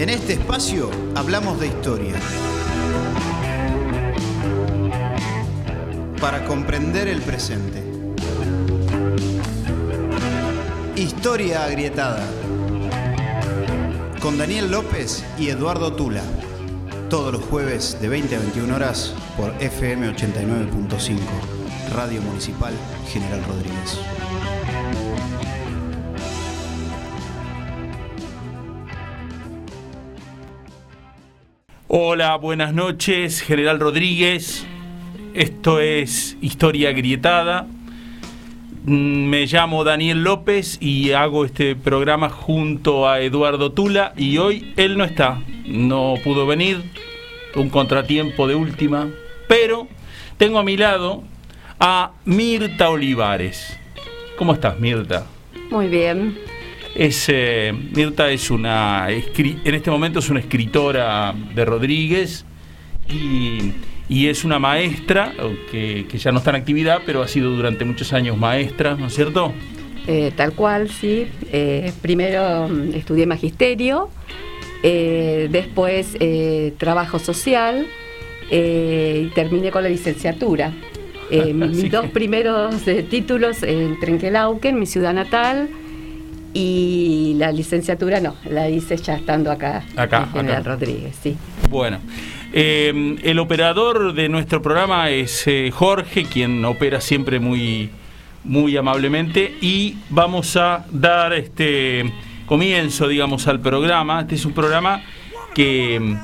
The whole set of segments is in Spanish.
En este espacio hablamos de historia. Para comprender el presente. Historia agrietada. Con Daniel López y Eduardo Tula. Todos los jueves de 20 a 21 horas por FM 89.5. Radio Municipal General Rodríguez. Hola, buenas noches, General Rodríguez. Esto es Historia Grietada. Mm, Me llamo Daniel López y hago este programa junto a Eduardo Tula y hoy él no está, no pudo venir, un contratiempo de última, pero tengo a mi lado a Mirta Olivares. ¿Cómo estás, Mirta? Muy bien. Es, eh, Mirta es una, en este momento es una escritora de Rodríguez y, y es una maestra que, que ya no está en actividad, pero ha sido durante muchos años maestra, ¿no es cierto? Eh, tal cual, sí. Eh, primero mm, estudié magisterio, eh, después trabajo social y terminé con la licenciatura. Mis dos primeros títulos en Trenquelauquen, mi ciudad natal, y la licenciatura no, la hice ya estando acá, Acá, en General acá. Rodríguez, sí. Bueno, eh, el operador de nuestro programa es eh, Jorge, quien opera siempre muy, muy amablemente y vamos a dar este comienzo, digamos, al programa. Este es un programa que,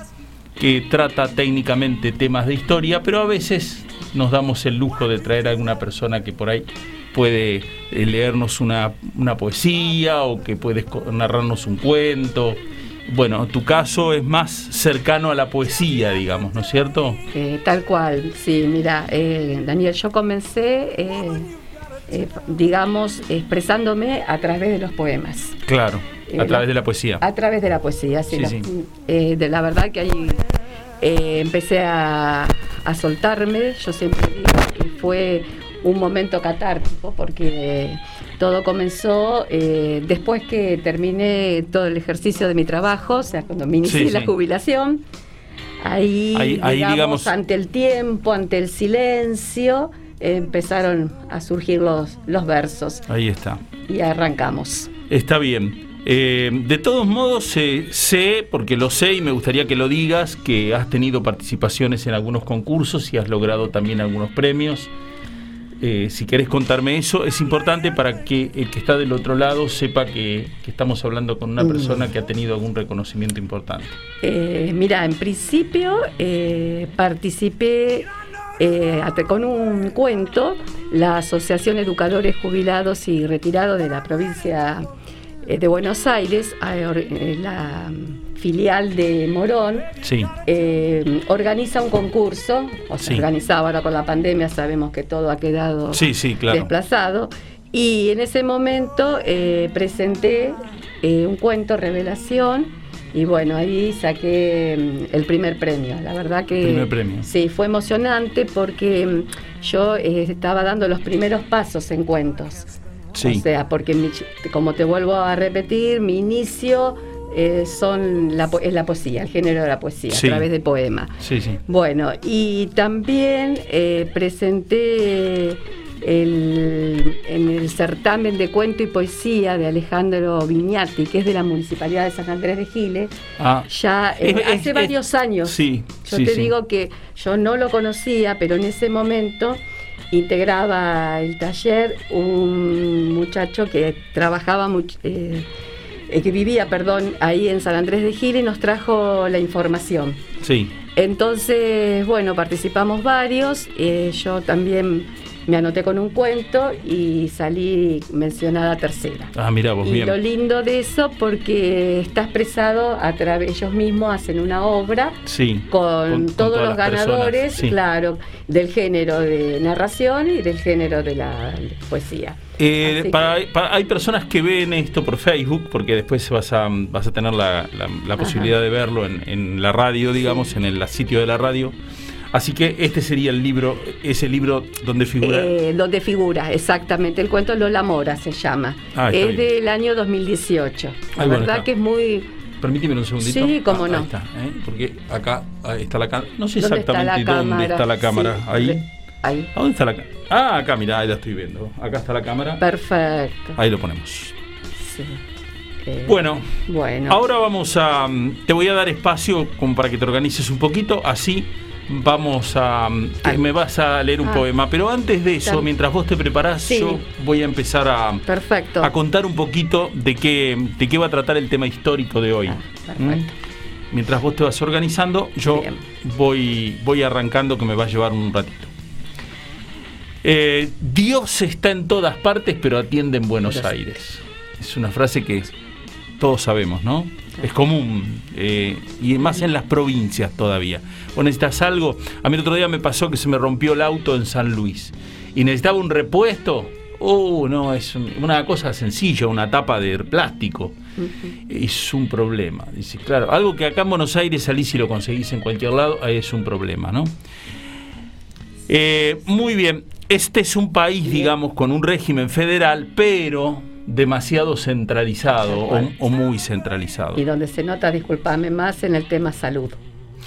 que trata técnicamente temas de historia, pero a veces nos damos el lujo de traer a alguna persona que por ahí puede leernos una, una poesía o que puede esco- narrarnos un cuento. Bueno, tu caso es más cercano a la poesía, digamos, ¿no es cierto? Eh, tal cual, sí, mira, eh, Daniel, yo comencé, eh, eh, digamos, expresándome a través de los poemas, Claro, Eh, a través de la poesía. a través de la poesía, sí. Sí, la, sí. eh, de la verdad que ahí eh, empecé a, a soltarme, yo siempre digo que fue un momento catártico porque todo comenzó eh, después que terminé todo el ejercicio de mi trabajo, o sea, cuando me inicié Sí, la sí. jubilación. Ahí, Ahí- ahí, digamos, digamos- ante el tiempo, ante el silencio, eh, empezaron a surgir los, los versos Ahí está. y arrancamos. Está bien. Eh, de todos modos, eh, sé, porque lo sé y me gustaría que lo digas, que has tenido participaciones en algunos concursos y has logrado también algunos premios. Eh, si querés contarme eso, es importante para que el que está del otro lado sepa que, que estamos hablando con una Mm. persona que ha tenido algún reconocimiento importante. Eh, mira, en principio eh, participé eh, con un cuento, la Asociación Educadores Jubilados y Retirados de la provincia de Buenos Aires, eh, eh, la mm, filial de Morón, Sí, eh, organiza un concurso, o se Sí. organizaba ahora con la pandemia, sabemos que todo ha quedado sí, sí, claro. desplazado. Y en ese momento eh, presenté eh, un cuento, Revelación, y bueno, ahí saqué mm, el primer premio. La verdad que... Primer premio. Sí, fue emocionante porque mm, yo eh, estaba dando los primeros pasos en cuentos. Sí. O sea, porque mi- como te vuelvo a repetir, mi inicio eh, son la, es la poesía, el género de la poesía, Sí. a través de poema. Sí, sí. Bueno, y también eh, presenté el- en el certamen de cuento y poesía de Alejandro Viñati, que es de la Municipalidad de San Andrés de Giles, Ah, ya eh, es- hace es- varios años. sí, Yo sí, te sí. digo que yo no lo conocía, pero en ese momento integraba el taller un muchacho que trabajaba much- eh, eh, que vivía, perdón, ahí en San Andrés de Giles y nos trajo la información. Sí. Entonces, bueno, participamos varios. eh, yo también me anoté con un cuento y salí mencionada tercera. Ah, mira vos, Y bien. lo lindo de eso porque está expresado a través, ellos mismos hacen una obra Sí. con, todos los ganadores, sí. claro, del género de narración y del género de la poesía. Eh, para- hay personas que ven esto por Facebook, porque después vas a, vas a tener la, la- la posibilidad de verlo en, en la radio, digamos, en el sitio de la radio. Así que este sería el libro, ese libro donde figura. Eh, donde figura, exactamente. El cuento Lola Mora se llama. Ah, está es bien. del año 2018. La Ahí, verdad está. que es muy, Permíteme un segundito. Sí, cómo Ah, no. Está, ¿eh? porque acá está la cámara. No sé ¿Dónde está exactamente la dónde cámara? está la cámara. Sí, ahí. Ahí. ¿A dónde está la cámara? Ah, acá, mira, ahí la estoy viendo. Acá está la cámara. Perfecto. Ahí lo ponemos. Sí. Eh, Bueno, bueno. ahora vamos a. mm, Te voy a dar espacio como para que te organices un poquito. Así vamos a. Ay. me vas a leer un Ah. poema. Pero antes de eso, mientras vos te preparás, Sí. yo voy a empezar a. Perfecto. a contar un poquito de qué, de qué va a tratar el tema histórico de hoy. Ah, perfecto. ¿Mm? Mientras vos te vas organizando, yo Bien. voy, voy arrancando que me va a llevar un ratito. Eh, Dios está en todas partes, pero atiende en Buenos Buenos Aires. Es una frase que todos sabemos, ¿no? Es común, eh, y más en las provincias todavía. Vos necesitas algo. A mí el otro día me pasó que se me rompió el auto en San Luis y necesitaba un repuesto. Oh, no, es un- una cosa sencilla, una tapa de plástico. Es un problema. Dice, claro, algo que acá en Buenos Aires salís y lo conseguís en cualquier lado, ahí es un problema, ¿no? Eh, muy bien, este es un país, digamos, con un régimen federal, pero demasiado centralizado o muy centralizado. Y donde se nota, disculpame más, en el tema salud.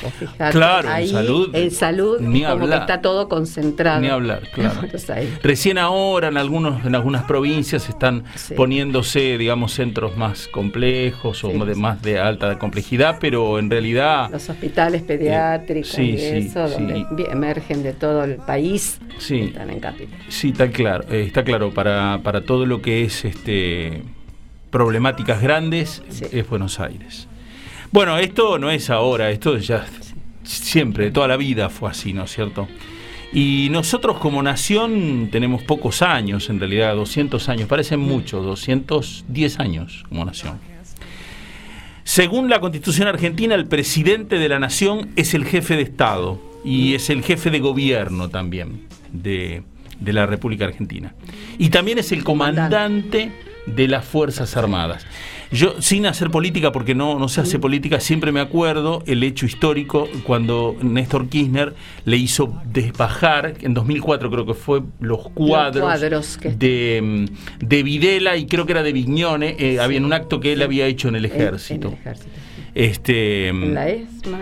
Vos fijate, Claro, en ahí, salud, En salud, ni como hablar. que está todo concentrado. Ni hablar, claro. en. Recién ahora en, algunos, en algunas provincias están Sí. poniéndose, digamos, centros más complejos o Sí. de más de alta complejidad, pero en realidad... Los hospitales pediátricos sí, y sí, eso, donde emergen de todo el país, Sí. están en capital. Sí, está claro, eh, está claro, para, para todo lo que es este problemáticas grandes es Buenos Aires. Bueno, esto no es ahora, esto ya siempre, toda la vida fue así, ¿no es cierto? Y nosotros como nación tenemos pocos años, en realidad 200 años, parecen muchos, 210 años como nación. Según la Constitución argentina, el presidente de la nación es el jefe de Estado y es el jefe de gobierno también de, de la República Argentina. Y también es el comandante de las Fuerzas Armadas. Yo, sin hacer política, porque no, no se hace política, siempre me acuerdo el hecho histórico cuando Néstor Kirchner le hizo desbajar, en 2004 creo que fue, los cuadros, cuadros que- de, de Videla y creo que era de Vignone, eh, había en un acto que él había hecho en el En- ejército. En, el ejército. Este, ¿En la ESMA?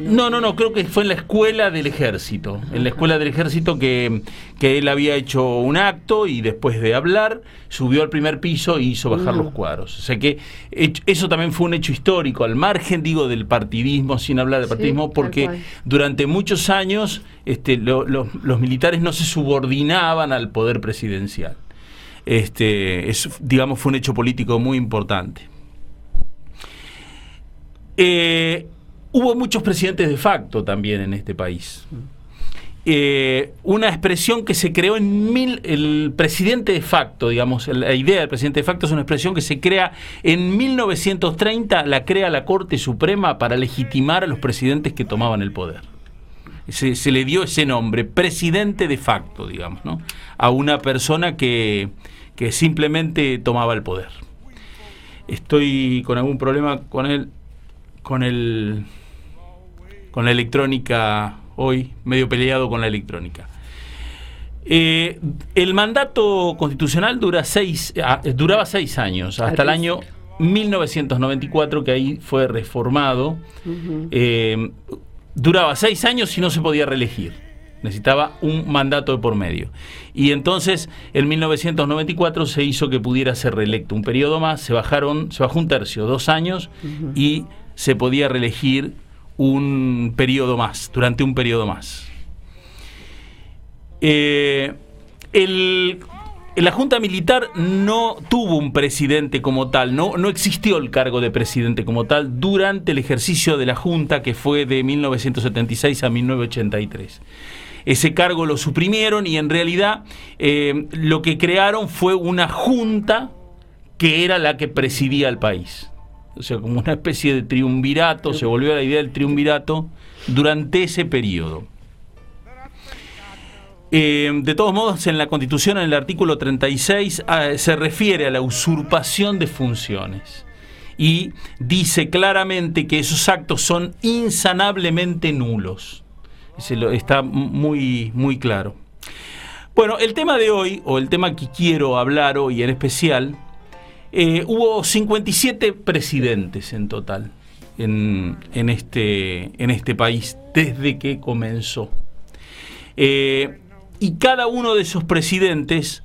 no, no, no, creo que fue en la escuela del ejército. En la escuela del ejército que, que él había hecho un acto y después de hablar subió al primer piso y hizo bajar Mm. los cuadros. O sea que eso también fue un hecho histórico, al margen, digo, del partidismo, sin hablar de partidismo, porque durante muchos años este, lo- lo- los militares no se subordinaban al poder presidencial. Este, es, digamos, fue un hecho político muy importante. Eh, hubo muchos presidentes de facto también en este país. Eh, una expresión que se creó en mil, el presidente de facto, digamos, la idea del presidente de facto es una expresión que se crea en 1930, la crea la Corte Suprema para legitimar a los presidentes que tomaban el poder. Se, le dio ese nombre, presidente de facto, digamos, ¿no? A una persona que, simplemente tomaba el poder. Estoy con algún problema con el, con el, con la electrónica hoy, medio peleado con la electrónica. Eh, el mandato constitucional dura seis, ah, duraba seis años, hasta el año 1994, que ahí fue reformado. Eh, duraba seis años y no se podía reelegir. Necesitaba un mandato de por medio. Y entonces, en 1994 se hizo que pudiera ser reelecto un periodo más, se bajaron, se bajó un tercio, dos años, y se podía reelegir un periodo más, durante un periodo más. Eh, el- la Junta Militar no tuvo un presidente como tal, no, no existió el cargo de presidente como tal durante el ejercicio de la Junta que fue de 1976 a 1983. Ese cargo lo suprimieron y en realidad eh, lo que crearon fue una junta que era la que presidía el país. O sea, como una especie de triunvirato, se volvió a la idea del triunvirato durante ese periodo. Eh, de todos modos, en la Constitución, en el artículo 36, ah, se refiere a la usurpación de funciones y dice claramente que esos actos son insanablemente nulos. Se lo- está muy, muy claro. Bueno, el tema de hoy, o el tema que quiero hablar hoy en especial, eh, hubo 57 presidentes en total en, este, en este país desde que comenzó. Eh, y cada uno de esos presidentes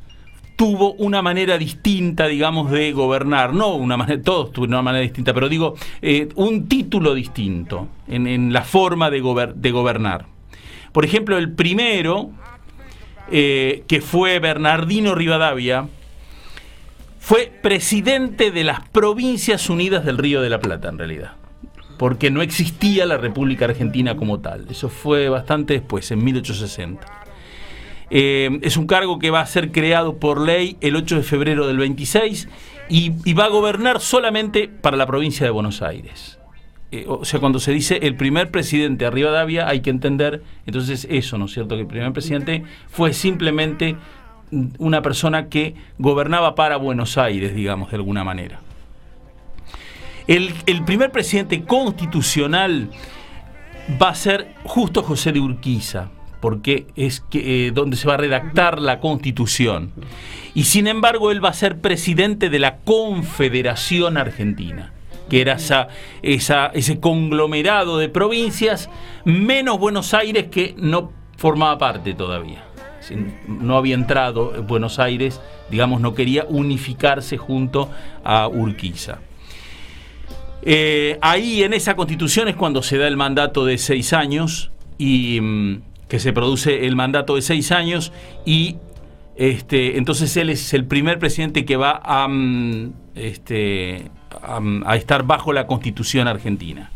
tuvo una manera distinta, digamos, de gobernar. No una manera, todos tuvieron una manera distinta, pero digo, eh, un título distinto en, la forma de, de, gobernar. Por ejemplo, el primero, que fue Bernardino Rivadavia, fue presidente de las Provincias Unidas del Río de la Plata, en realidad, porque no existía la República Argentina como tal. Eso fue bastante después, en 1860. Eh, es un cargo que va a ser creado por ley el 8 de febrero del 26 y, va a gobernar solamente para la provincia de Buenos Aires. Eh, o sea, cuando se dice el primer presidente arriba de Avia, hay que entender entonces eso, ¿no es cierto? Que el primer presidente fue simplemente una persona que gobernaba para Buenos Aires, digamos, de alguna manera. El, primer presidente constitucional va a ser justo José de Urquiza, porque es que, eh, donde se va a redactar la constitución. Y sin embargo, él va a ser presidente de la Confederación Argentina que era esa, esa, ese conglomerado de provincias, menos Buenos Aires que no formaba parte todavía no había entrado en Buenos Aires, digamos, no quería unificarse junto a Urquiza. Eh, ahí en esa constitución es cuando se da el mandato de seis años y mm, que se produce el mandato de seis años y este, entonces él es el primer presidente que va a, mm, este, mm, a, estar bajo la constitución argentina.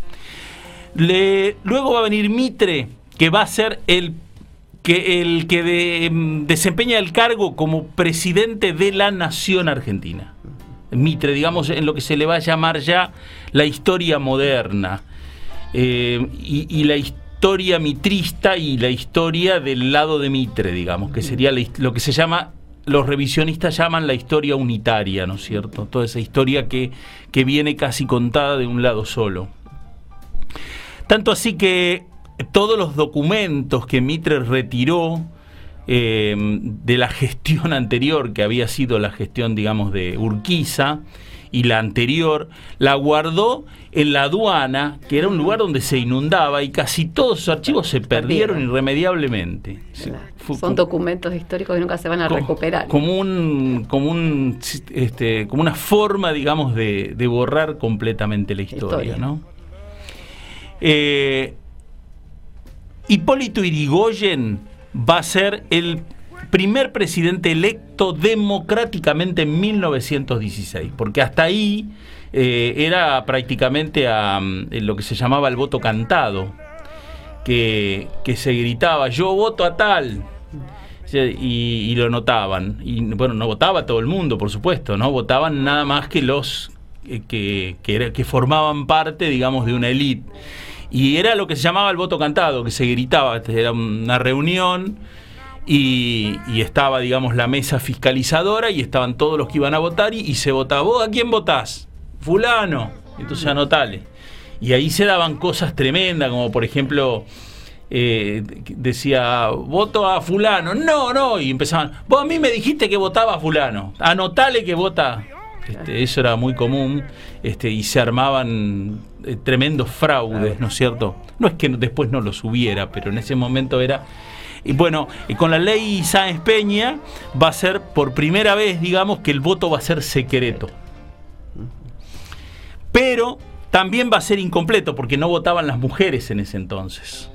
luego va a venir Mitre, que va a ser el el que mm, desempeña el cargo como presidente de la nación argentina. Mitre, digamos, en lo que se le va a llamar ya la historia moderna. Eh, y, la historia mitrista y la historia del lado de Mitre, digamos, que sería lo que se llama, los revisionistas llaman la historia unitaria, ¿no es cierto? Toda esa historia que, que viene casi contada de un lado solo. Tanto así que todos los documentos que Mitre retiró eh, de la gestión anterior, que había sido la gestión, digamos, de Urquiza, y la anterior, la guardó en la aduana, que era un lugar donde se inundaba y casi todos sus archivos se perdieron irremediablemente. Son documentos históricos que nunca se van a recuperar. Como, un, como, un, este, como una forma, digamos, de, borrar completamente la historia, ¿no? Eh, Hipólito Irigoyen va a ser el primer presidente electo democráticamente en 1916, porque hasta ahí eh, era prácticamente mm, lo que se llamaba el voto cantado, que, se gritaba, yo voto a tal, y, lo notaban. Y bueno, no votaba todo el mundo, por supuesto, no votaban nada más que los eh, que, que formaban parte, digamos, de una élite. Y era lo que se llamaba el voto cantado, que se gritaba, este, era una reunión y, estaba, digamos, la mesa fiscalizadora y estaban todos los que iban a votar y, se votaba, ¿vos a quién votás? Fulano, entonces anotale. Y ahí se daban cosas tremendas, como por ejemplo... Eh, decía, voto a fulano. No, no, y empezaban, vos a mí me dijiste que votaba a fulano. Anotale que vota este, eso era muy común este, y se armaban eh, tremendos fraudes, ¿no es cierto? No es que después no los hubiera, pero en ese momento era... Y bueno, con la ley Sáenz Peña va a ser por primera vez, digamos, que el voto va a ser secreto. Pero también va a ser incompleto porque no votaban las mujeres en ese entonces.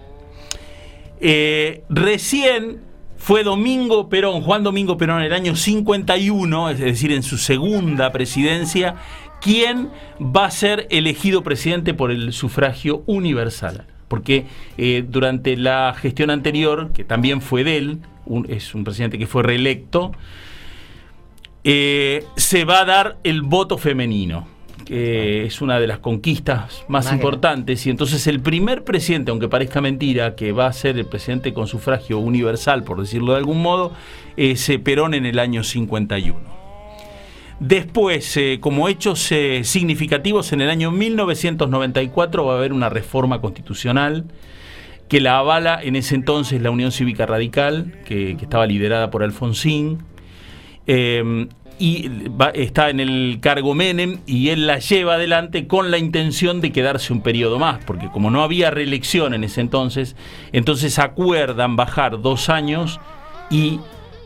Eh, recién fue Domingo Perón, Juan Domingo Perón, en el año 51, es decir, en su segunda presidencia, quien va a ser elegido presidente por el sufragio universal. Porque eh, durante la gestión anterior, que también fue de él, es un presidente que fue reelecto, eh, se va a dar el voto femenino que es una de las conquistas más importantes, y entonces el primer presidente, aunque parezca mentira, que va a ser el presidente con sufragio universal, por decirlo de algún modo, es eh, Perón en el año 51. Después, eh, como hechos eh, significativos, en el año 1994 va a haber una reforma constitucional que la avala en ese entonces la Unión Cívica Radical, que, estaba liderada por Alfonsín. Y está en el cargo Menem y él la lleva adelante con la intención de quedarse un periodo más, porque como no había reelección en ese entonces, entonces acuerdan bajar dos años y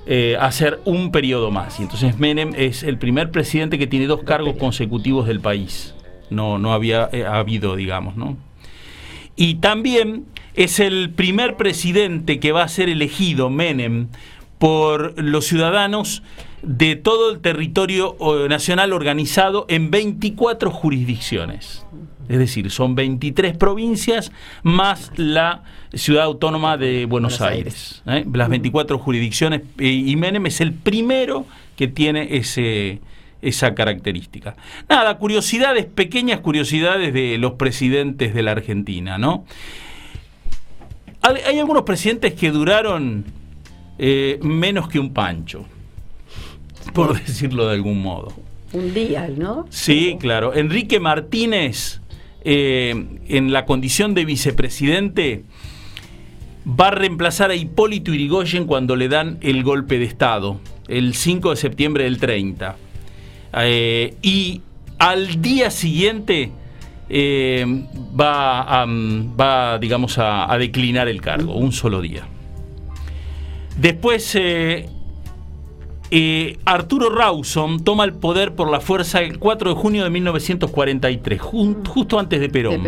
eh, hacer un periodo más. Y entonces Menem es el primer presidente que tiene dos cargos consecutivos del país. No, no había eh, habido, digamos, ¿no? Y también es el primer presidente que va a ser elegido, Menem, por los ciudadanos de todo el territorio nacional organizado en 24 jurisdicciones. Es decir, son 23 provincias más la ciudad autónoma de Buenos, Aires. ¿eh? Las 24 jurisdicciones. Y Menem es el primero que tiene ese, esa característica. Nada, curiosidades, pequeñas curiosidades de los presidentes de la Argentina, ¿no? Hay algunos presidentes que duraron eh, menos que un pancho, por decirlo de algún modo. Un día, ¿no? Sí, claro. Enrique Martínez, eh, en la condición de vicepresidente, va a reemplazar a Hipólito Irigoyen cuando le dan el golpe de Estado, el 5 de septiembre del 30. Eh, y al día siguiente va, a, va, digamos, a declinar el cargo, un solo día. Después, eh, eh, Arturo Rawson toma el poder por la fuerza el 4 de junio de 1943, justo antes de Perón.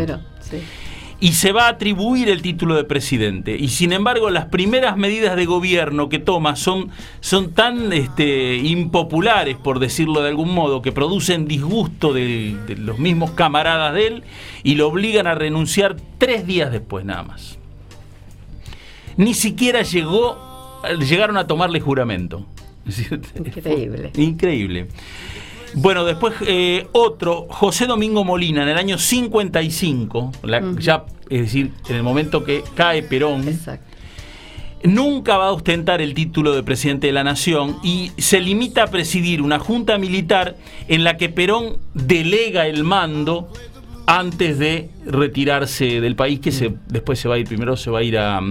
Y se va a atribuir el título de presidente. Y sin embargo, las primeras medidas de gobierno que toma son, son tan este, impopulares, por decirlo de algún modo, que producen disgusto de los mismos camaradas de él y lo obligan a renunciar tres días después nada más. Ni siquiera llegó llegaron a tomarle juramento. Increíble. Increíble. Bueno, después eh, otro, José Domingo Molina, en el año 55, ya, es decir, en el momento que cae Perón, nunca va a ostentar el título de presidente de la nación y se limita a presidir una junta militar en la que Perón delega el mando antes de retirarse del país, que se, después se va a ir, primero se va a ir a,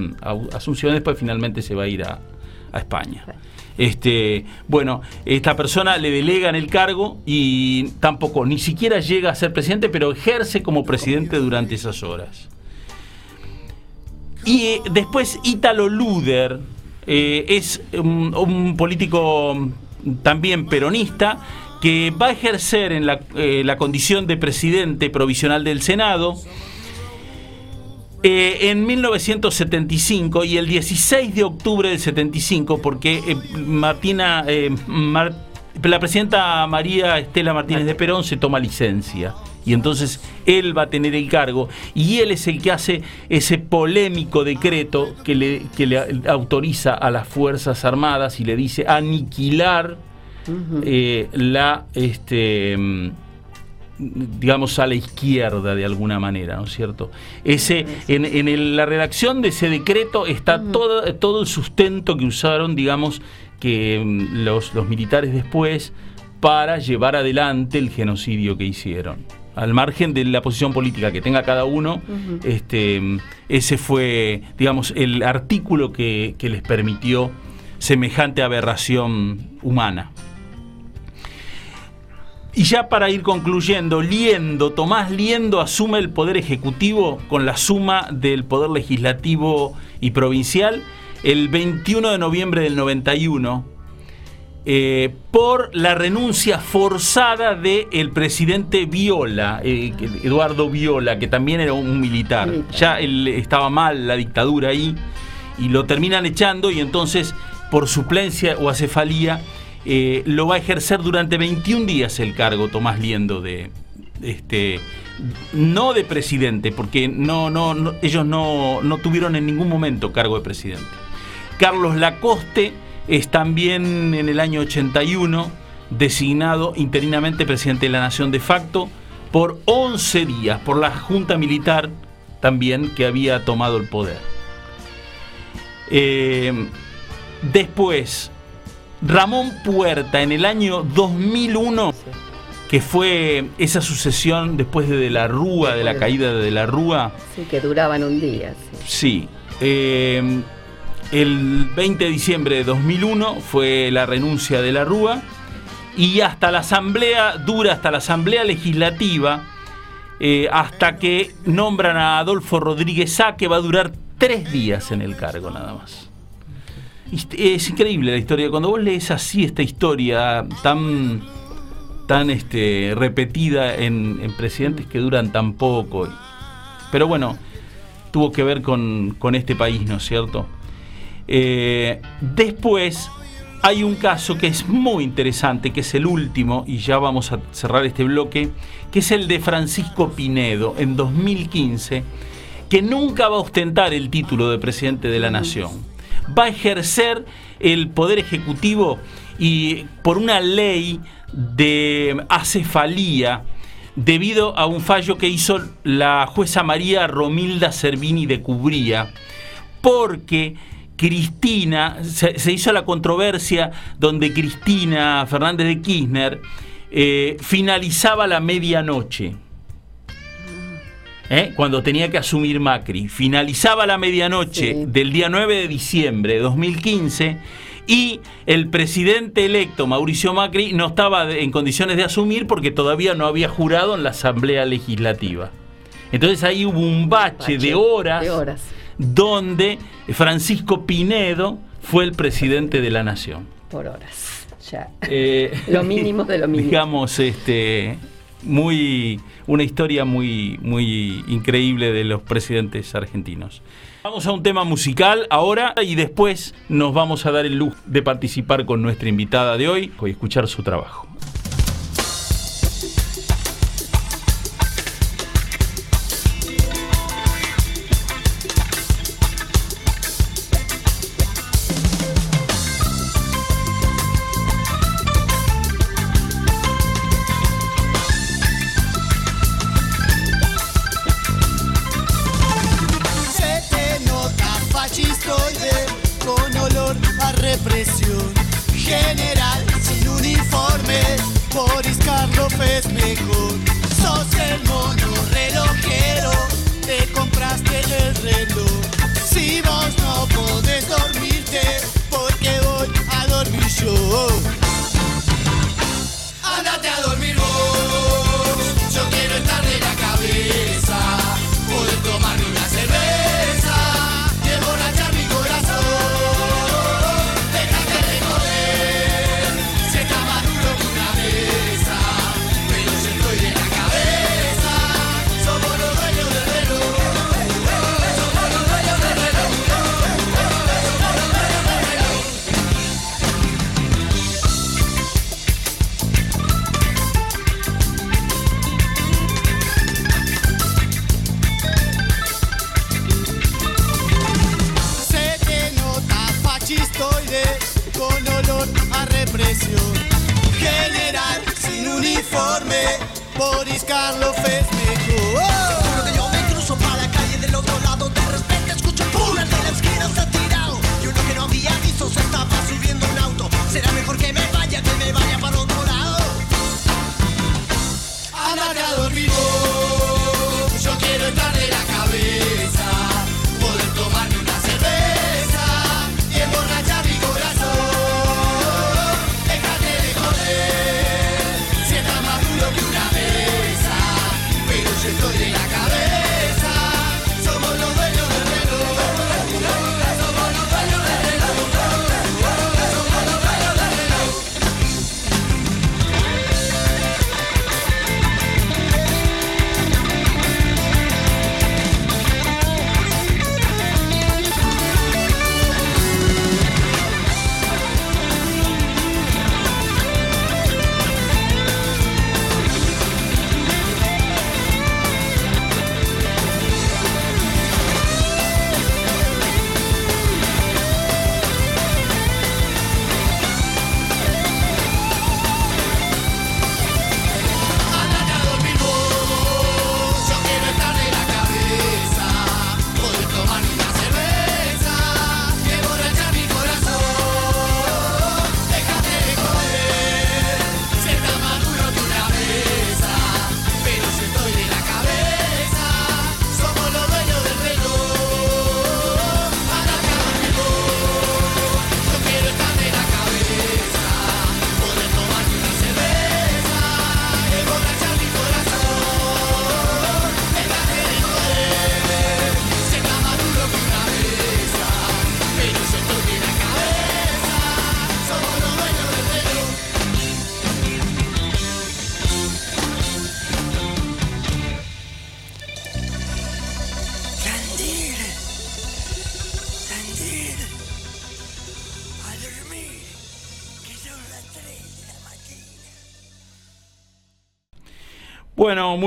Asunción, después finalmente se va a ir a, España. Este, bueno, esta persona le delegan el cargo y tampoco, ni siquiera llega a ser presidente, pero ejerce como presidente durante esas horas. Y eh, después Ítalo Luder eh, es un político también peronista que va a ejercer en eh, la, condición de presidente provisional del Senado. Eh, en 1975 y el 16 de octubre del 75, porque eh, Martina, la presidenta María Estela Martínez de Perón se toma licencia y entonces él va a tener el cargo y él es el que hace ese polémico decreto que le, que le autoriza a las Fuerzas Armadas y le dice aniquilar eh, la, este, mm, digamos, a la izquierda de alguna manera, ¿no es cierto? Ese, en, la redacción de ese decreto está todo, todo el sustento que usaron, digamos, que mm, los, los militares después para llevar adelante el genocidio que hicieron al margen de la posición política que tenga cada uno, este, mm, ese fue, digamos, el artículo que, que, les permitió semejante aberración humana. Y ya para ir concluyendo, Liendo, Tomás Liendo asume el poder ejecutivo con la suma del poder legislativo y provincial el 21 de noviembre del 91 eh, por la renuncia forzada del presidente Viola, eh, Eduardo Viola, que también era un militar. Ya él estaba mal la dictadura ahí y lo terminan echando y entonces por suplencia o acefalía eh, lo va a ejercer durante 21 días el cargo Tomás Liendo de este no de presidente, porque no, no, ellos no, no, tuvieron en ningún momento cargo de presidente. Carlos Lacoste es también en el año 81 designado interinamente presidente de la Nación de facto por 11 días, por la Junta Militar también que había tomado el poder. Eh, después, Ramón Puerta en el año 2001, que fue esa sucesión después de, la Rúa, de la caída de, la Rúa. Sí, que duraban un día. Sí. Eh, el 20 de diciembre de 2001 fue la renuncia de la Rúa y hasta la asamblea, dura hasta la asamblea legislativa, eh, hasta que nombran a Adolfo Rodríguez A, que va a durar tres días en el cargo nada más. Es increíble la historia. Cuando vos lees así esta historia tan, tan este, repetida en, presidentes que duran tan poco. Pero bueno, tuvo que ver con, este país, ¿no es cierto? Eh, después hay un caso que es muy interesante, que es el último, y ya vamos a cerrar este bloque, que es el de Francisco Pinedo en 2015, que nunca va a ostentar el título de presidente de la nación va a ejercer el poder ejecutivo y por una ley de acefalía debido a un fallo que hizo la jueza María Romilda Cervini de Cubría, porque Cristina, se, hizo la controversia donde Cristina Fernández de Kirchner eh, finalizaba la medianoche. ¿Eh? cuando tenía que asumir Macri. Finalizaba la medianoche del día 9 de diciembre de 2015 y el presidente electo, Mauricio Macri, no estaba en condiciones de asumir porque todavía no había jurado en la Asamblea Legislativa. Entonces ahí hubo un bache, de, horas donde Francisco Pinedo fue el presidente de la Nación. Por horas, ya. Eh, lo mínimo de lo mínimo. Digamos, este, muy una historia muy, muy increíble de los presidentes argentinos. Vamos a un tema musical ahora y después nos vamos a dar el lujo de participar con nuestra invitada de hoy y escuchar su trabajo.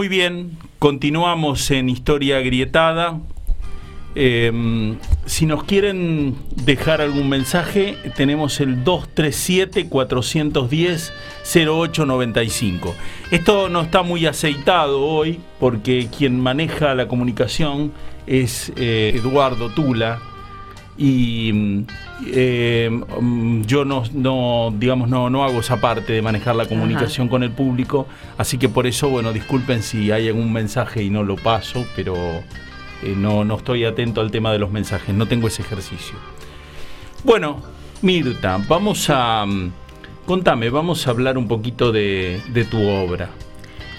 Muy bien. Continuamos en Historia Grietada. Eh, si nos quieren dejar algún mensaje, tenemos el 237-410-0895. Esto no está muy aceitado hoy porque quien maneja la comunicación es eh, Eduardo Tula y eh, yo no, no, digamos no, no hago esa parte de manejar la comunicación con el público así que por eso bueno disculpen si hay algún mensaje y no lo paso pero eh, no, no estoy atento al tema de los mensajes no tengo ese ejercicio bueno Mirta vamos a mm, contame vamos a hablar un poquito de, de tu obra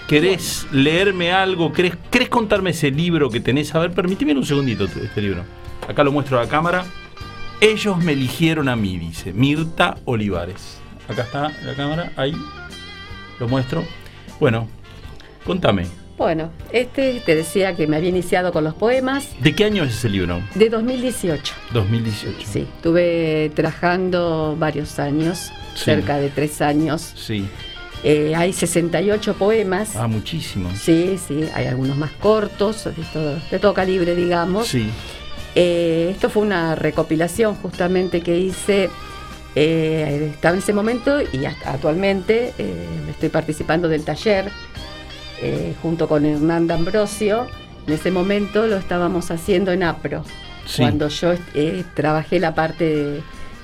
¿Querés leerme algo? ¿Querés, ¿Querés contarme ese libro que tenés? A ver, permíteme un segundito este libro. Acá lo muestro a la cámara. Ellos me eligieron a mí, dice Mirta Olivares. Acá está la cámara, ahí. Lo muestro. Bueno, contame. Bueno, este te decía que me había iniciado con los poemas. ¿De qué año es ese libro? De 2018. 2018. Sí, estuve trabajando varios años, Sí. cerca de tres años. Sí. Eh, hay 68 poemas. Ah, muchísimos. Sí, sí, hay algunos más cortos, de todo, de todo calibre, digamos. Sí. Eh, esto fue una recopilación justamente que hice. eh, estaba en ese momento y hasta actualmente eh, estoy participando del taller eh, junto con Hernán D'Ambrosio. En ese momento lo estábamos haciendo en APRO, Sí. cuando yo trabajé la parte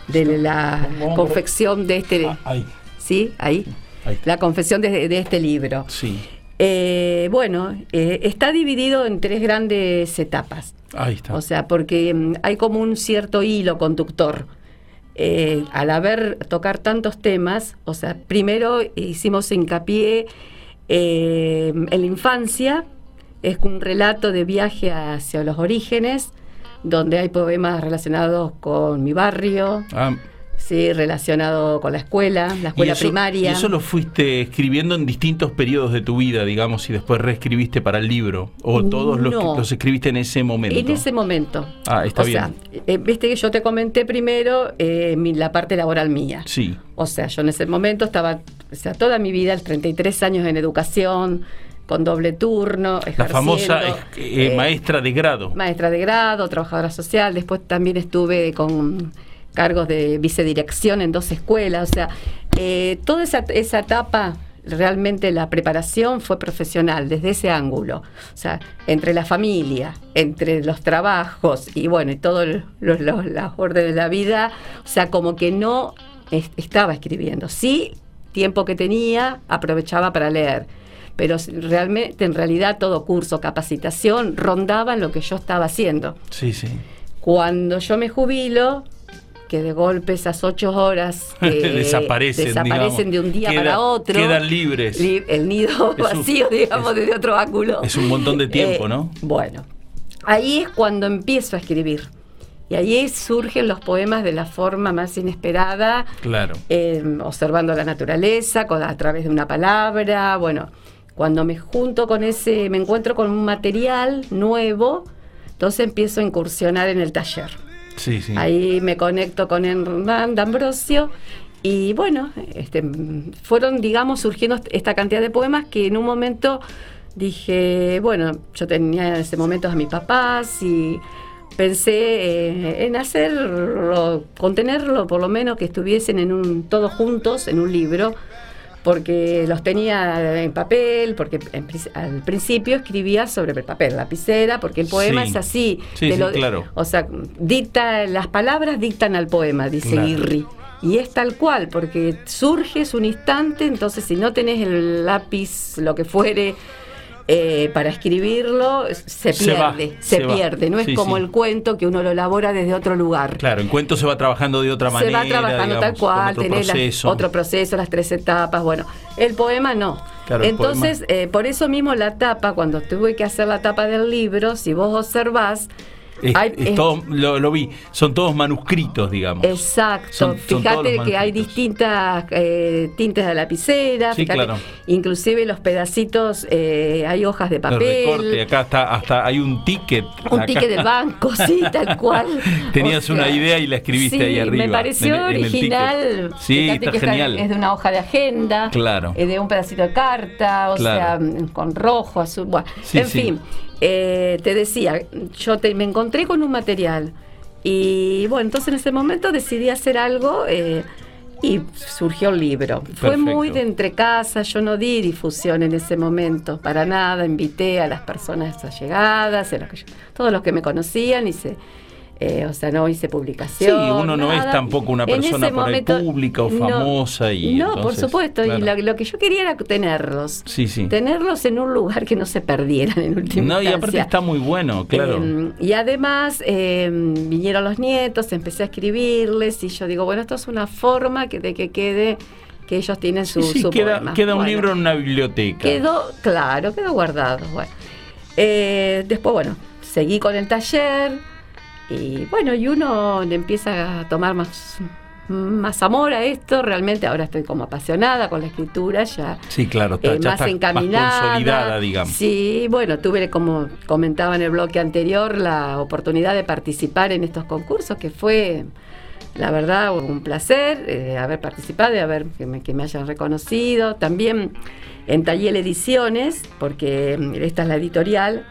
de, de la confección de este, Ah, ahí. sí, ahí, Ahí. la confección de, de este libro. Sí. Eh, bueno, eh, está dividido en tres grandes etapas. Ahí está. O sea, porque mm, hay como un cierto hilo conductor. Eh, al haber tocar tantos temas, o sea, primero hicimos hincapié eh, en la infancia, es un relato de viaje hacia los orígenes, donde hay poemas relacionados con mi barrio, Ah, sí, relacionado con la escuela, la escuela y eso, primaria. y eso lo fuiste escribiendo en distintos periodos de tu vida, digamos, y después reescribiste para el libro. O todos los, que- No. los escribiste en ese momento. En ese momento. Ah, está o sea, eh, viste que yo te comenté primero eh, mi- la parte laboral mía. Sí. O sea, yo en ese momento estaba, o sea, toda mi vida, 33 años en educación, con doble turno, La famosa eh, eh, maestra de grado. maestra de grado, trabajadora social, después también estuve con cargos de vicedirección en dos escuelas, o sea, eh, toda esa, esa etapa, realmente la preparación fue profesional desde ese ángulo, o sea, entre la familia, entre los trabajos y bueno, y los- las órdenes de la vida, o sea, como que no es- estaba escribiendo, sí, tiempo que tenía, aprovechaba para leer. Pero realmente, en realidad, todo curso, capacitación, rondaba en lo que yo estaba haciendo. Sí, sí. Cuando yo me jubilo, que de golpe esas ocho horas que Desaparecen, desaparecen digamos. de un día Queda- para otro. quedan libres. li- el nido Es un- vacío, digamos, es- desde otro ángulo. es un montón de tiempo, Eh, ¿no? Bueno, ahí es cuando empiezo a escribir. Y ahí surgen los poemas de la forma más inesperada, Claro. eh, observando la naturaleza, a través de una palabra, bueno, cuando me junto con ese, me encuentro con un material nuevo, entonces empiezo a incursionar en el taller. Ahí me conecto con Hernán D'Ambrosio y bueno, este, fueron, digamos, surgiendo esta cantidad de poemas que en un momento dije, bueno, yo tenía en ese momento a mis papás y pensé eh, en hacerlo, contenerlo, por lo menos que estuviesen en un, todos juntos en un libro, porque los tenía en papel, porque en al principio escribía sobre el papel, lapicera, porque el poema Sí. es así. Sí, te sí, claro. O sea, dicta, las palabras dictan al poema, dice Claro. Irri. Y es tal cual, porque surge, es un instante, entonces si no tenés el lápiz, lo que fuere, eh, para escribirlo, se Se va, pierde, se se, pierde. No Sí, es como sí. el cuento que uno lo elabora desde otro lugar. Claro, en cuento se va trabajando de otra se manera. va trabajando tal digamos, cual, otro tenés las- otro proceso, las tres etapas, bueno, el poema no. Claro, el Entonces, eh, por eso mismo la tapa, cuando tuve que hacer la tapa del libro, si vos observás, Es- Hay- es es- todo- lo, lo vi, son todos manuscritos, digamos. Exacto. Son- Fíjate que hay distintas eh, tintes de lapicera. Sí, fíjate, claro. Inclusive los pedacitos, eh, hay hojas de El papel. recorte, acá está, hasta hay un ticket. Un acá. ticket del banco, sí, tal cual. Tenías O una idea y la escribiste sí, ahí arriba. Me pareció en- en original. ticket. Sí, está que genial. Es de una hoja de agenda. Claro. eh, de un pedacito de carta, o Claro. sea, con rojo, azul. Bueno, Sí, en fin, eh, te decía, yo te- me encontré con un material. Y bueno, entonces en ese momento decidí hacer algo. eh, y surgió el libro. Fue muy de entre casa, yo no di difusión en ese momento, para nada. Invité a las personas allegadas, a los que yo- todos los que me conocían, hice, eh, o sea, no hice publicación. Sí, uno no es tampoco una persona por ahí pública o no, famosa y No, por supuesto, claro. y lo, lo que yo quería era tenerlos. Sí, sí. Tenerlos en un lugar que no se perdieran en última No, y aparte instancia. está muy bueno, claro. Eh, y además eh, vinieron los nietos, empecé a escribirles y yo digo, bueno, esto es una forma que, de que quede, que ellos tienen su, sí, sí, su queda, poema. queda un Bueno, libro en una biblioteca. Quedó, claro, quedó guardado. Bueno. Eh, después, bueno, seguí con el taller y bueno, y uno le empieza a tomar más, más amor a esto. Realmente ahora estoy como apasionada con la escritura, ya Sí, claro, está, eh, ya más está encaminada. más consolidada, digamos. Sí, bueno, tuve, como comentaba en el bloque anterior, la oportunidad de participar en estos concursos, que fue, la verdad, un placer eh, haber participado y haber, que, me, que me hayan reconocido. También en Tayel Ediciones, porque mm, esta es la editorial.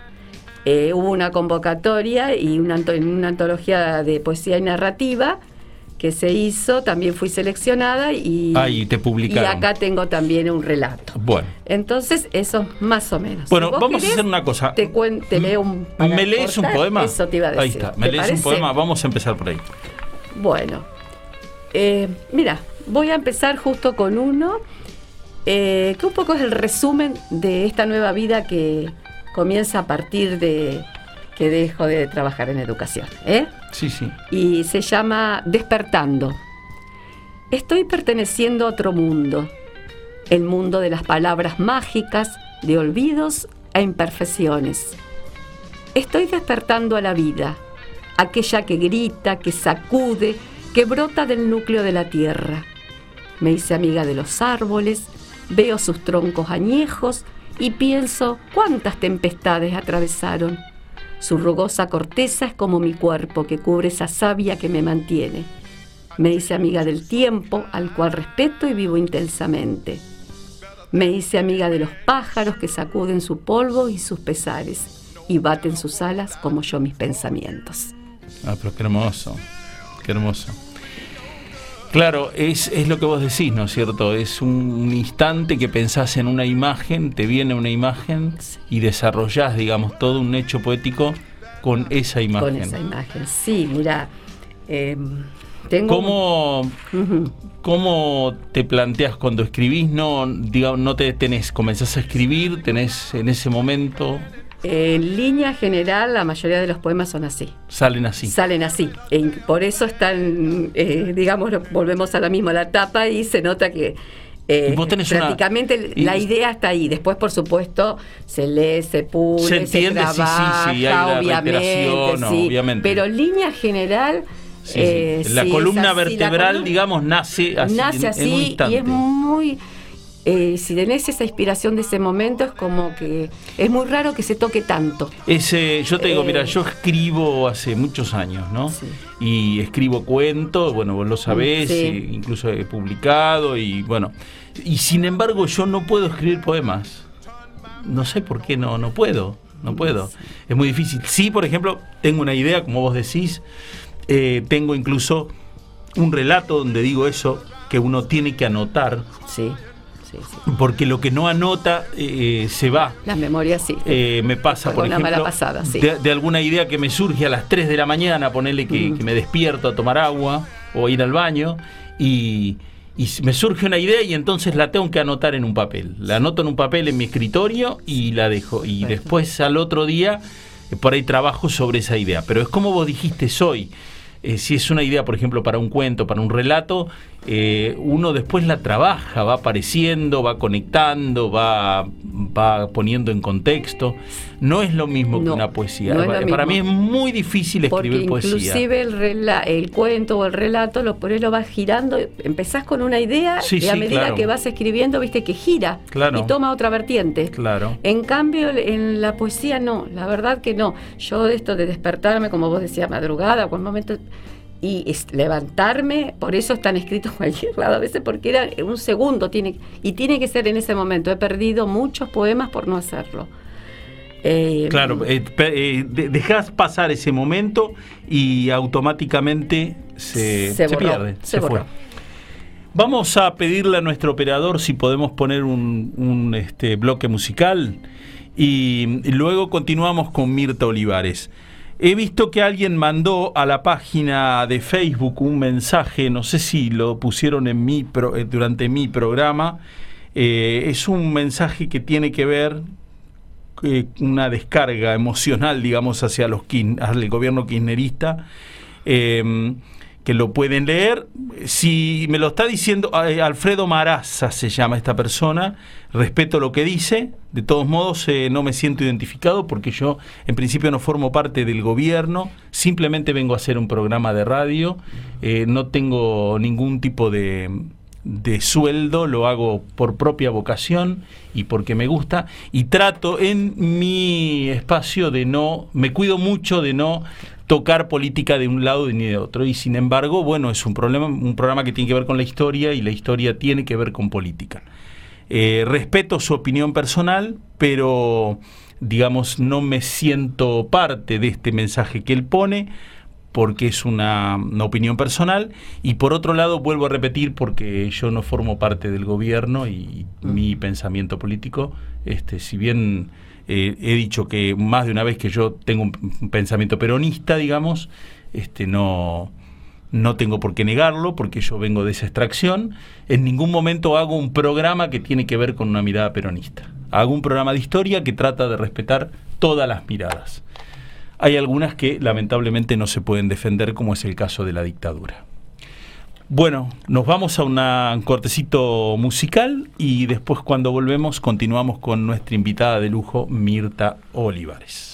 Eh, hubo una convocatoria y una, una antología de poesía y narrativa que se hizo, también fui seleccionada y, Ah, y te publicaron. y acá tengo también un relato. Bueno. Entonces, eso más o menos. Bueno, Si vamos a hacer una cosa. Te, cuen- te leo un. ¿Me lees un poema? Eso te iba a decir. Ahí está, me ¿Te lees un poema, vamos a empezar por ahí. Bueno, eh, mira, voy a empezar justo con uno eh, que un poco es el resumen de esta nueva vida que comienza a partir de que dejo de trabajar en educación. ¿eh? Sí, sí. y se llama Despertando. Estoy perteneciendo a otro mundo, el mundo de las palabras mágicas, de olvidos e imperfecciones. Estoy despertando a la vida, aquella que grita, que sacude, que brota del núcleo de la tierra. Me hice amiga de los árboles, veo sus troncos añejos y pienso cuántas tempestades atravesaron. Su rugosa corteza es como mi cuerpo que cubre esa savia que me mantiene. Me hice amiga del tiempo, al cual respeto y vivo intensamente. Me hice amiga de los pájaros que sacuden su polvo y sus pesares y baten sus alas como yo mis pensamientos. Ah, pero qué hermoso. Qué hermoso. Claro, es, es lo que vos decís, ¿no es cierto? Es un instante que pensás en una imagen, te viene una imagen y desarrollás, digamos, todo un hecho poético con esa imagen. Con esa imagen, sí, mira. eh, tengo ¿Cómo. ¿Cómo te planteas cuando escribís? No, digamos, no te tenés, comenzás a escribir, tenés en ese momento, En línea general, la mayoría de los poemas son así. salen así. Salen así. E por eso están, eh, digamos, volvemos a la misma la tapa y se nota que eh, Y vos tenés una- prácticamente y- la idea está ahí. Después, por supuesto, se lee, se pule, Se entiende, sí, sí, sí, trabaja, hay obviamente, sí. obviamente. Pero en línea general. Sí, sí. eh, la sí, columna así, la vertebral, columna- digamos, nace así. nace en- en así un y es muy eh, si tenés esa inspiración de ese momento es como que es muy raro que se toque tanto Ese, yo te digo, Eh, mira, yo escribo hace muchos años, ¿no? Sí. Y escribo cuentos, bueno, vos lo sabés, Sí. incluso he publicado y bueno. Y sin embargo yo no puedo escribir poemas. No sé por qué no, no puedo, no puedo. Es muy difícil. Sí, por ejemplo, tengo una idea, como vos decís, eh, tengo incluso un relato donde digo eso, que uno tiene que anotar, sí sí sí porque lo que no anota eh, se va. las memorias sí Eh, me pasa, por una ejemplo, mala pasada, sí. de, de alguna idea que me surge a las 3 de la mañana, ponerle que, Mm. que me despierto a tomar agua o ir al baño y, me surge una idea y entonces la tengo que anotar en un papel. La anoto en un papel en mi escritorio y la dejo. Y Perfecto. después al otro día eh, por ahí trabajo sobre esa idea. Pero es como vos dijiste hoy. eh, si es una idea, por ejemplo, para un cuento, para un relato, eh, uno después la trabaja, va apareciendo, va conectando, va, va poniendo en contexto. no es lo mismo que una poesía. para, mí es muy difícil escribir Porque inclusive El, el cuento o el relato lo, por lo vas girando, empezás con una idea y a medida que vas escribiendo, viste que gira y toma otra vertiente. Claro. En cambio, en la poesía no, la verdad que no. Yo esto de despertarme, como vos decías, madrugada, o momento y levantarme, por eso están escritos cualquier lado a veces, porque era un segundo, tiene, y tiene que ser en ese momento. He perdido muchos poemas por no hacerlo. Eh, claro, eh, eh, dejas pasar ese momento y automáticamente se, pierde, se, fue. Vamos a pedirle a nuestro operador si podemos poner un, este, bloque musical y luego continuamos con Mirta Olivares. He visto que alguien mandó a la página de Facebook un mensaje, no sé si lo pusieron en mi eh, durante mi programa. Eh, es un mensaje que tiene que ver eh, una descarga emocional, digamos, hacia los el gobierno kirchnerista que lo pueden leer. Si me lo está diciendo eh, Alfredo Maraza, se llama esta persona, respeto lo que dice, de todos modos eh, no me siento identificado porque yo en principio no formo parte del gobierno, simplemente vengo a hacer un programa de radio, eh, no tengo ningún tipo de, de sueldo, lo hago por propia vocación y porque me gusta y trato en mi espacio de no, me cuido mucho de no tocar política de un lado ni de otro. Y sin embargo, bueno, es un problema, un programa que tiene que ver con la historia y la historia tiene que ver con política. Eh, respeto su opinión personal, pero digamos, no me siento parte de este mensaje que él pone porque es una, opinión personal y por otro lado vuelvo a repetir porque yo no formo parte del gobierno y mi pensamiento político este si bien eh, he dicho que más de una vez que yo tengo un pensamiento peronista, digamos, este, no, no tengo por qué negarlo, porque yo vengo de esa extracción. En ningún momento hago un programa que tiene que ver con una mirada peronista. Hago un programa de historia que trata de respetar todas las miradas. Hay algunas que lamentablemente no se pueden defender, como es el caso de la dictadura. Bueno, nos vamos a un cortecito musical y después cuando volvemos continuamos con nuestra invitada de lujo, Mirta Olivares.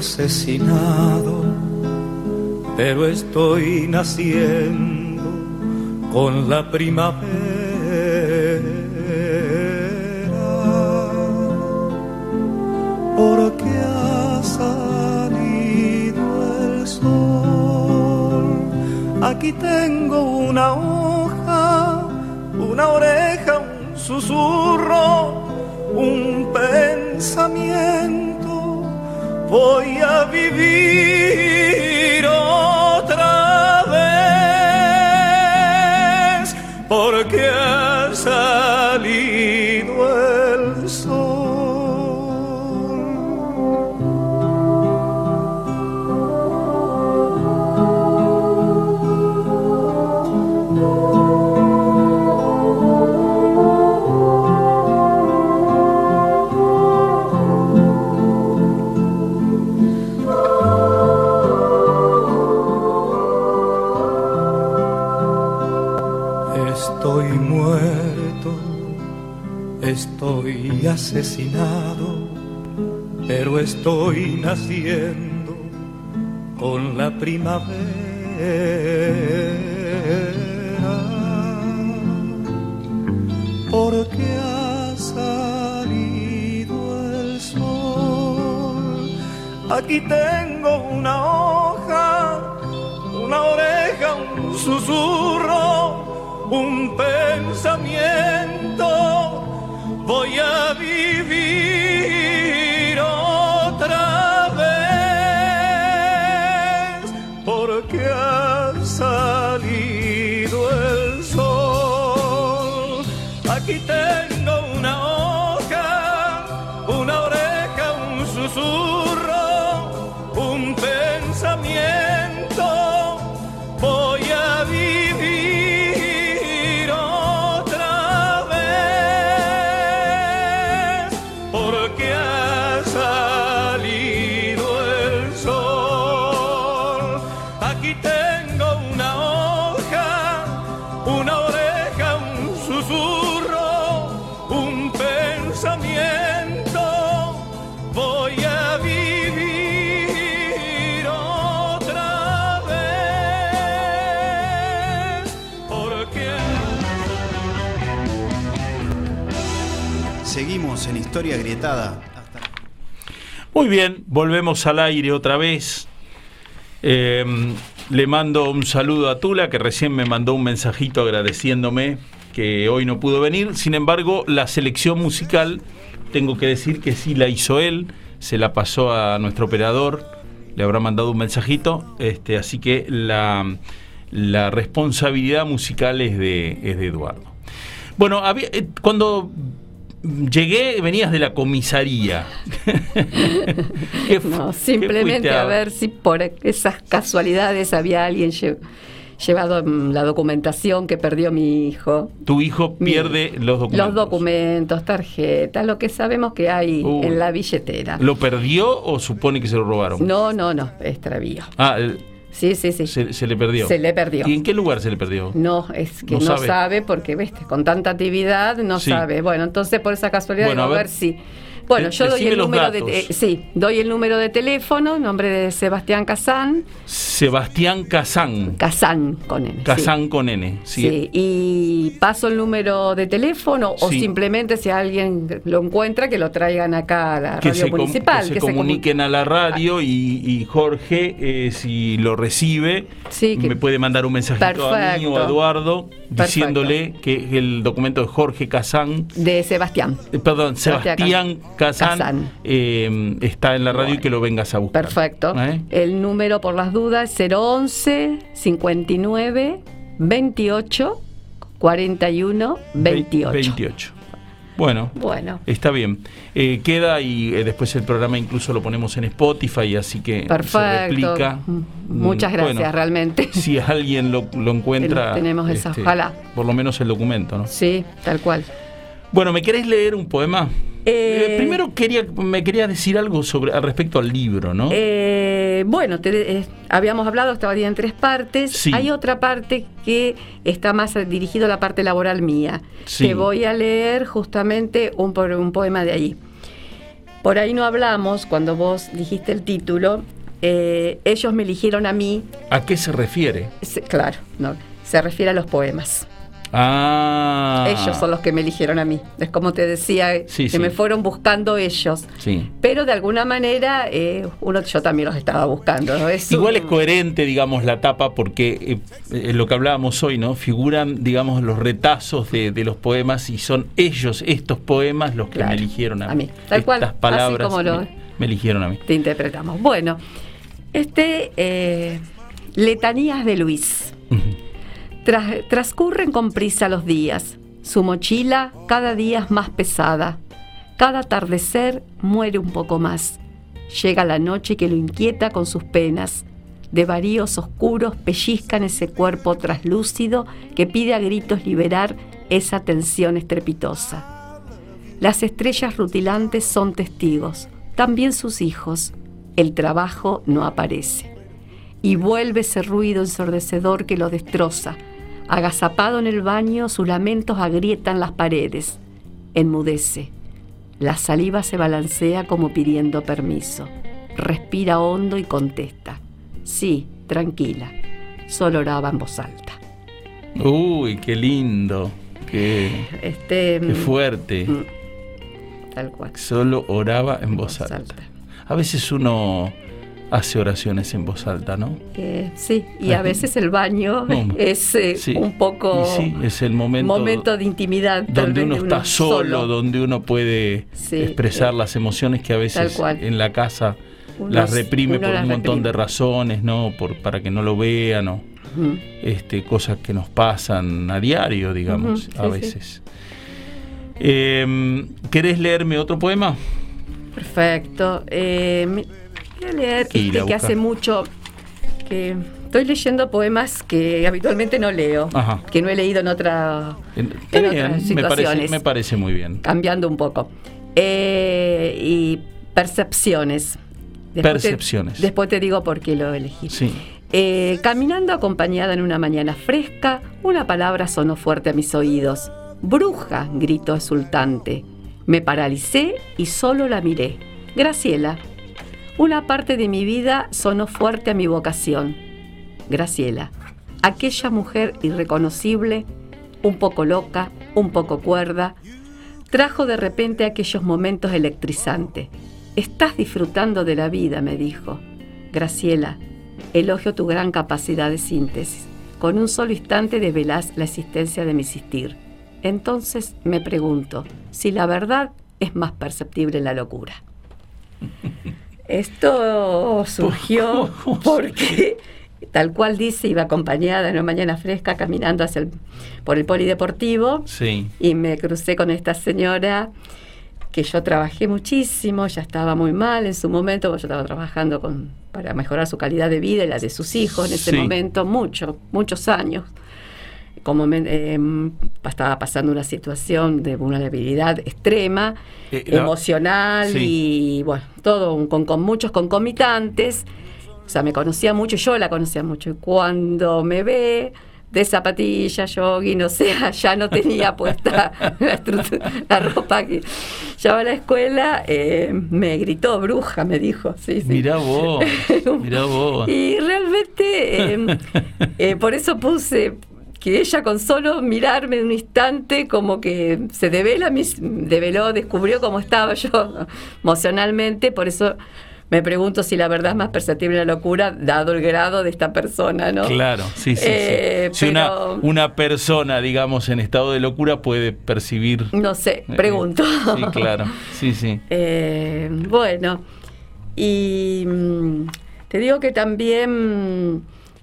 Asesinado, pero estoy naciendo con la primavera. Porque ha salido el sol. Aquí tengo una hoja, una oreja, un susurro, un pensamiento voy a vivir otra vez porque ha salido Estoy asesinado, pero estoy naciendo con la primavera. Porque ha salido el sol. Aquí tengo una hoja, una oreja, un susurro, un pensamiento voy a vivir Muy bien, volvemos al aire otra vez. Eh, le mando un saludo a Tula, que recién me mandó un mensajito agradeciéndome que hoy no pudo venir. Sin embargo, la selección musical, tengo que decir que sí la hizo él, se la pasó a nuestro operador, le habrá mandado un mensajito, este, así que la, la responsabilidad musical es de, es de Eduardo. Bueno, había- eh, cuando llegué, venías de la comisaría. ¿Qué fu- No, simplemente a ver si por esas casualidades había alguien lle- llevado mm, la documentación que perdió mi hijo. Tu hijo Mi- pierde los documentos. Los documentos, tarjetas, lo que sabemos que hay Uy. en la billetera. ¿Lo perdió o supone que se lo robaron? No, no, no, extravío. Ah, el- Sí, sí, sí. se, se le perdió. Se le perdió. ¿Y en qué lugar se le perdió? No, es que No no, sabe. sabe. porque, viste, con tanta actividad no Sí. sabe. Bueno, entonces por esa casualidad Bueno, digo, a a ver. ver si. Bueno, yo doy el número de. eh, sí, doy el número de teléfono, nombre de Sebastián Casán. Sebastián Casán. Casán con él. Casán con N. Sí. Sí. y paso el número de teléfono o Sí. simplemente si alguien lo encuentra que lo traigan acá a la Que radio se, municipal. que se comu- comuniquen a la radio y, y Jorge, eh, si lo recibe, Sí, que- me puede mandar un mensajito a mí o a Perfecto. Eduardo Perfecto. diciéndole que el documento de Jorge Casán de Sebastián. Eh, Perdón, Sebastián Sebastián Casán, Casán. eh, está en la radio y que lo vengas a buscar. Perfecto. ¿Eh? El número por las dudas 011 59 28 41 28. 28. Bueno, Bueno, está bien. Eh, queda y eh, después el programa incluso lo ponemos en Spotify, así que se replica. Mm, Muchas Mm, gracias, bueno, realmente. Si alguien lo, lo encuentra. este, Tenemos esa, ojalá. Por lo menos el documento, ¿no? Sí, tal cual. Bueno, ¿me querés leer un poema? Eh, Eh, primero quería, me quería decir algo sobre al respecto al libro, ¿no? Eh, bueno, te- eh, habíamos hablado, estaba en tres partes. Sí. Hay otra parte que está más dirigida a la parte laboral mía. Sí. Te voy a leer justamente un, un poema de allí. Por ahí no hablamos, cuando vos dijiste el título, eh, ellos me eligieron a mí, ¿A qué se refiere? se- claro, no, se refiere a los poemas. Ah. Ellos son los que me eligieron a mí. Es como te decía, Sí, que sí. me fueron buscando ellos. Sí. Pero de alguna manera, eh, uno, yo también los estaba buscando. ¿no? Es Igual un- es coherente, digamos, la tapa, porque eh, eh, lo que hablábamos hoy, ¿no? Figuran, digamos, los retazos de, de los poemas y son ellos, estos poemas, los que Claro, me eligieron a mí. a mí. Tal cual, Estas así palabras como lo- me, me eligieron a mí. te interpretamos. Bueno, este eh, Letanías de Luis. Transcurren con prisa los días. Su mochila cada día es más pesada. Cada atardecer muere un poco más. Llega la noche que lo inquieta con sus penas. De varíos oscuros pellizcan ese cuerpo traslúcido que pide a gritos liberar esa tensión estrepitosa. Las estrellas rutilantes son testigos, también sus hijos. El trabajo no aparece. Y vuelve ese ruido ensordecedor que lo destroza. Agazapado en el baño, sus lamentos agrietan las paredes. Enmudece. La saliva se balancea como pidiendo permiso. Respira hondo y contesta. Sí, tranquila. Solo oraba en voz alta. Uy, qué lindo. Qué, Este, qué fuerte. mm, Tal cual. Solo oraba en voz Voz alta. alta. A veces uno hace oraciones en voz alta, ¿no? Eh, sí, y a veces el baño No, es eh, sí. un poco sí, es el momento, momento de intimidad. donde uno está solo, donde uno puede Sí, expresar eh, las emociones que a veces en la casa Uno las reprime por las un montón reprime. de razones, ¿no? Por, para que no lo vean o este, cosas que nos pasan a diario, digamos, a veces. Eh, ¿Querés leerme otro poema? Perfecto. Eh, a leer este que hace mucho que estoy leyendo poemas que habitualmente no leo, Ajá. que no he leído en otra En- en otras me parece, situaciones. me parece muy bien. cambiando un poco. Eh, y percepciones. te- Percepciones. después te digo por qué lo elegí. Sí. Eh, caminando acompañada en una mañana fresca, una palabra sonó fuerte a mis oídos. Bruja, gritó exultante. Me paralicé y solo la miré. Graciela. Una parte de mi vida sonó fuerte a mi vocación. Graciela. Aquella mujer irreconocible, un poco loca, un poco cuerda, trajo de repente aquellos momentos electrizantes. Estás disfrutando de la vida, me dijo. Graciela, elogio tu gran capacidad de síntesis. Con un solo instante develás la existencia de mi existir. Entonces me pregunto si la verdad es más perceptible en la locura. Esto surgió ¿Cómo? porque, tal cual dice, iba acompañada en una mañana fresca caminando hacia el- por el polideportivo Sí. y me crucé con esta señora que yo trabajé muchísimo, ya estaba muy mal en su momento, porque yo estaba trabajando con, para mejorar su calidad de vida y la de sus hijos en ese Sí. momento, mucho, muchos años. Como me, eh, estaba pasando una situación de vulnerabilidad extrema, Eh, la- emocional Sí. y bueno, todo un- con, con muchos concomitantes. O sea, me conocía mucho, yo la conocía mucho. Y cuando me ve de zapatilla, jogging, o sea, ya no tenía puesta la, la ropa que llevaba a la escuela, eh, me gritó bruja, me dijo. Sí, sí. Mirá vos, mirá vos. Y realmente, eh, por eso puse que ella con solo mirarme un instante como que se devela, mis- develó, descubrió cómo estaba yo emocionalmente, por eso me pregunto si la verdad es más perceptible la locura, dado el grado de esta persona, ¿no? Claro, sí, sí. sí. Eh, Si una, pero- una persona, digamos, en estado de locura puede percibir. No sé, eh, pregunto. Sí, claro. Sí, sí. Eh, bueno, y mm, te digo que también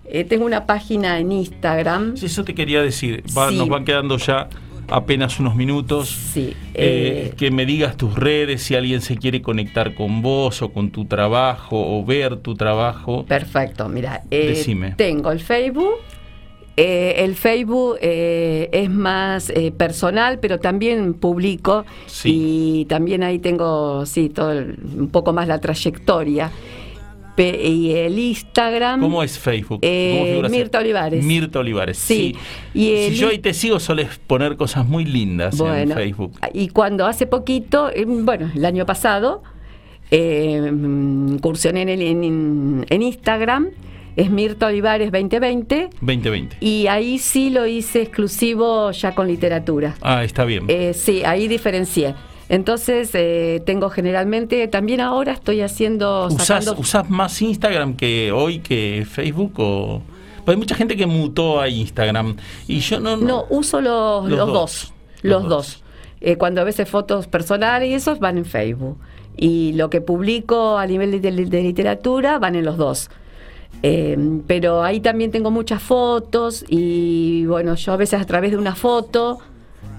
eh, tengo una página en Instagram. Sí, Eso te quería decir. Va- Sí. Nos van quedando ya apenas unos minutos. Sí, Eh, eh, que me digas tus redes, si alguien se quiere conectar con vos o con tu trabajo o ver tu trabajo. perfecto. Mira, Decime. tengo el Facebook. Eh, el Facebook eh, es más eh, personal, pero también publico Sí. y también ahí tengo, sí, todo el- un poco más la trayectoria. Y el Instagram. ¿Cómo es Facebook? Eh. Mirta Olivares. Mirta Olivares, sí. Sí. Y si yo ahí te sigo, soles poner cosas muy lindas en Facebook. y cuando hace poquito, eh, bueno, el año pasado, eh, incursioné en, el- en- en Instagram, es Mirta Olivares 2020, 2020. y ahí sí lo hice exclusivo ya con literatura. Ah, está bien. Eh, sí, ahí diferencié. Entonces, eh, tengo generalmente, también ahora estoy haciendo... ¿Usás, sacando- usás más Instagram que hoy que Facebook? O... Pues hay mucha gente que mutó a Instagram y yo no... No, uso los, Los los, dos. dos. Los dos. dos. Eh, cuando a veces fotos personales y esos van en Facebook. Y lo que publico a nivel de, de literatura van en los dos. Eh, pero ahí también tengo muchas fotos y bueno, yo a veces a través de una foto,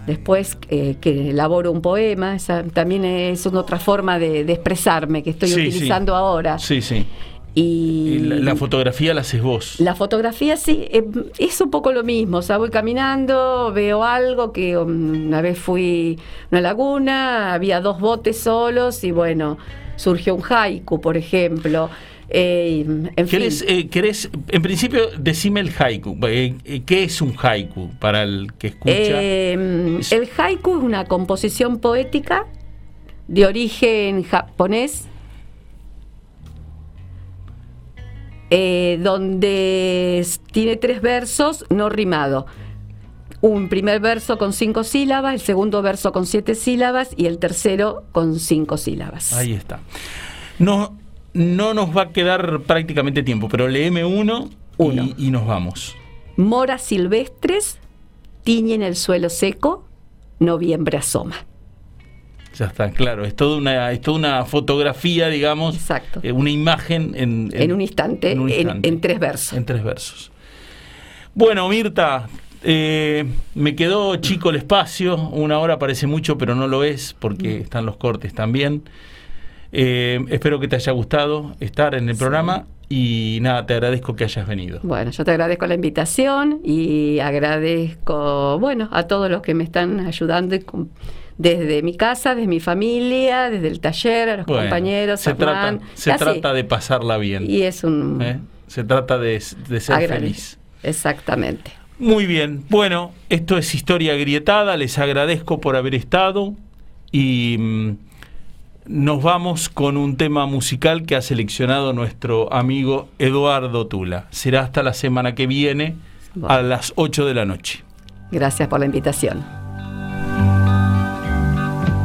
después eh, que elaboro un poema, esa también es una otra forma de, de expresarme que estoy Sí, sí. utilizando ahora. Sí, sí. Y, la, la fotografía la haces vos. la fotografía sí, eh, es un poco lo mismo. O sea, voy caminando, veo algo que um, una vez fui a una laguna, había dos botes solos y bueno, surgió un haiku, por ejemplo. Eh, en fin. ¿Querés, eh, querés- en principio, decime el haiku. Eh, eh, ¿Qué es un haiku para el que escucha? Es- el haiku es una composición poética de origen japonés, donde tiene tres versos no rimados. Un primer verso con cinco sílabas, el segundo verso con siete sílabas y el tercero con cinco sílabas. Ahí está. No, no nos va a quedar prácticamente tiempo, pero leeme uno, Uno. Y, y nos vamos. Moras silvestres tiñen el suelo seco, noviembre asoma. Ya está, claro, es toda una, es toda una fotografía, digamos, Exacto. eh, una imagen en, En un instante, en un en- instante. en tres versos. En tres versos. Bueno, Mirta, eh, me quedó chico el espacio, una hora parece mucho, pero no lo es, porque están los cortes también. Eh, espero que te haya gustado estar en el programa y nada, te agradezco que hayas venido. Bueno, yo te agradezco la invitación y agradezco, bueno, a todos los que me están ayudando y desde mi casa, desde mi familia, desde el taller, a los Bueno, compañeros, se trata, se trata de pasarla bien. Y es un... ¿eh? Se trata de, de ser feliz. Exactamente. Muy bien, bueno, esto es Historia Grietada, les agradezco por haber estado y mm, nos vamos con un tema musical que ha seleccionado nuestro amigo Eduardo Tula. Será hasta la semana que viene a las 8 de la noche. Gracias por la invitación.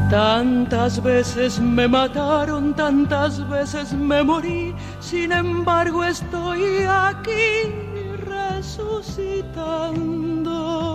Tantas veces me mataron, tantas veces me morí, sin embargo estoy aquí resucitando.